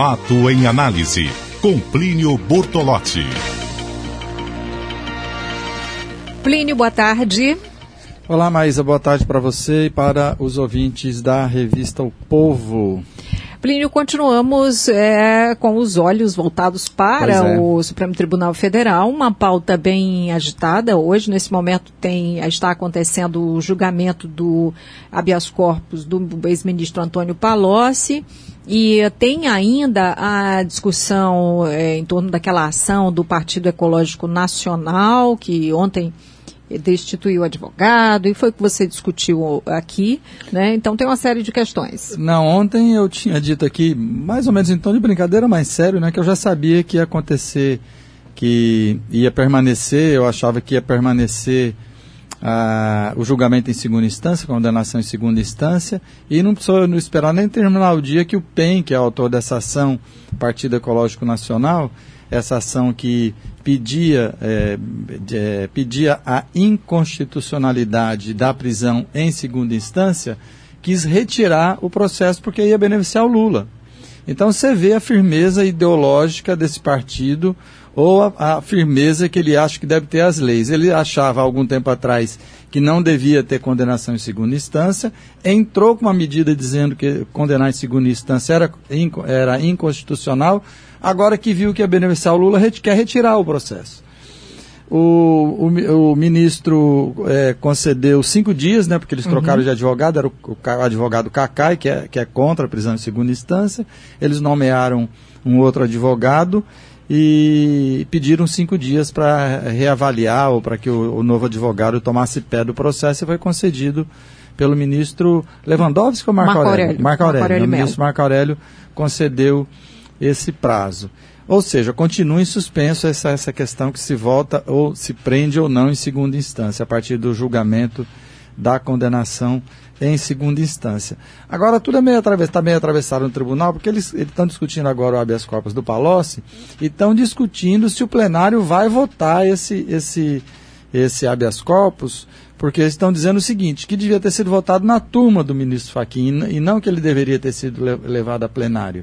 Fato em análise, com Plínio Bortolotti. Plínio, boa tarde. Olá, Maísa, boa tarde para você e para os ouvintes da revista O Povo. Plínio, continuamos é, com os olhos voltados para é. o Supremo Tribunal Federal, uma pauta bem agitada. Hoje, nesse momento, tem, está acontecendo o julgamento do habeas corpus do ex-ministro Antônio Palocci. E tem ainda a discussão é, em torno daquela ação do Partido Ecológico Nacional, que ontem destituiu o advogado, e foi o que você discutiu aqui, né? Então tem uma série de questões. Não, ontem eu tinha dito aqui, mais ou menos em tom de brincadeira, mas sério, né? Que eu já sabia que ia acontecer, que ia permanecer, eu achava que ia permanecer ah, o julgamento em segunda instância, condenação em segunda instância, e não precisou não esperar nem terminar o dia que o PEN, que é o autor dessa ação, Partido Ecológico Nacional, essa ação que pedia, é, é, pedia a inconstitucionalidade da prisão em segunda instância, quis retirar o processo porque ia beneficiar o Lula. Então você vê a firmeza ideológica desse partido ou a, a, firmeza que ele acha que deve ter as leis. Ele achava algum tempo atrás que não devia ter condenação em segunda instância, entrou com uma medida dizendo que condenar em segunda instância era, era inconstitucional, agora que viu que ia beneficiar o Lula, quer retirar o processo. O, o, o ministro é, concedeu cinco dias, né, porque eles uhum. trocaram de advogado, era o, o, advogado Cacai, que é, que é contra a prisão em segunda instância. Eles nomearam um outro advogado e pediram cinco dias para reavaliar ou para que o, o, novo advogado tomasse pé do processo e foi concedido pelo ministro Lewandowski ou Marco, Marco Aurélio? Aurélio? Marco Aurélio. Marco Aurélio o ministro Marco Aurélio concedeu esse prazo. Ou seja, continua em suspenso essa, essa questão que se volta ou se prende ou não em segunda instância, a partir do julgamento da condenação em segunda instância. Agora, tudo é meio está meio atravessado no tribunal, porque eles estão discutindo agora o habeas corpus do Palocci e estão discutindo se o plenário vai votar esse, esse, esse habeas corpus, porque eles estão dizendo o seguinte, que devia ter sido votado na turma do ministro Fachin e não que ele deveria ter sido levado a plenário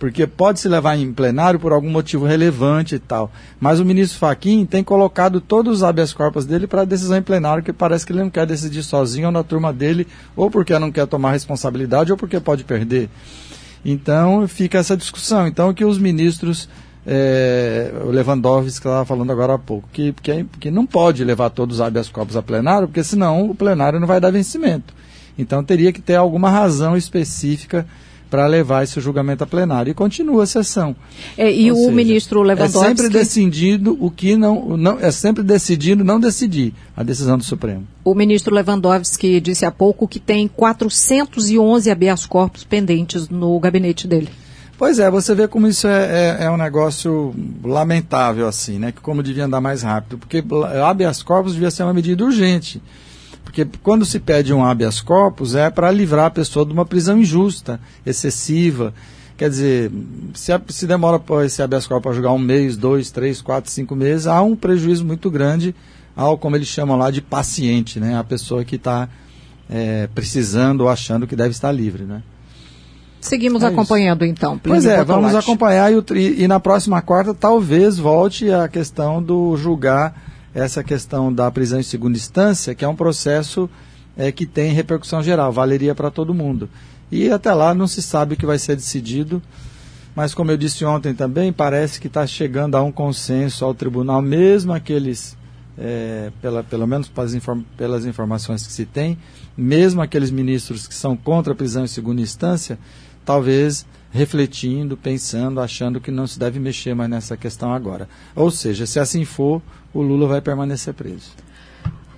porque pode se levar em plenário por algum motivo relevante e tal. Mas o ministro Faquim tem colocado todos os habeas corpus dele para decisão em plenário, que parece que ele não quer decidir sozinho ou na turma dele, ou porque não quer tomar responsabilidade, ou porque pode perder. Então fica essa discussão. Então que os ministros, é, o Lewandowski que estava falando agora há pouco, que, que, que não pode levar todos os habeas corpus a plenário, porque senão o plenário não vai dar vencimento. Então teria que ter alguma razão específica para levar esse julgamento a plenário. E continua a sessão. É, e Ou o seja, ministro Lewandowski... É sempre decidido o que não, não... É sempre decidido não decidir a decisão do Supremo. O ministro Lewandowski disse há pouco que tem 411 habeas corpus pendentes no gabinete dele. Pois é, você vê como isso é, é, é, um negócio lamentável, assim, né? Que como devia andar mais rápido. Porque habeas corpus devia ser uma medida urgente. Porque quando se pede um habeas corpus é para livrar a pessoa de uma prisão injusta, excessiva. Quer dizer, se, se demora para esse habeas corpus para julgar um mês, dois, três, quatro, cinco meses, há um prejuízo muito grande ao, como eles chamam lá, de paciente, né? A pessoa que está é, precisando ou achando que deve estar livre, né? Seguimos é acompanhando isso. então. Pois é, vamos acompanhar e, e na próxima quarta talvez volte a questão do julgar essa questão da prisão em segunda instância, que é um processo é, que tem repercussão geral, valeria para todo mundo. E até lá não se sabe o que vai ser decidido, mas como eu disse ontem também, parece que está chegando a um consenso ao tribunal, mesmo aqueles, é, pela, pelo menos pelas, inform pelas informações que se tem, mesmo aqueles ministros que são contra a prisão em segunda instância, talvez refletindo, pensando, achando que não se deve mexer mais nessa questão agora. Ou seja, se assim for, o Lula vai permanecer preso.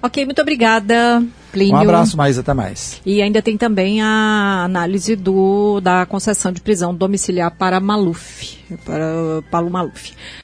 Ok, muito obrigada, Plínio. Um abraço, mais até mais. E ainda tem também a análise do, da concessão de prisão domiciliar para Maluf, para Paulo Maluf.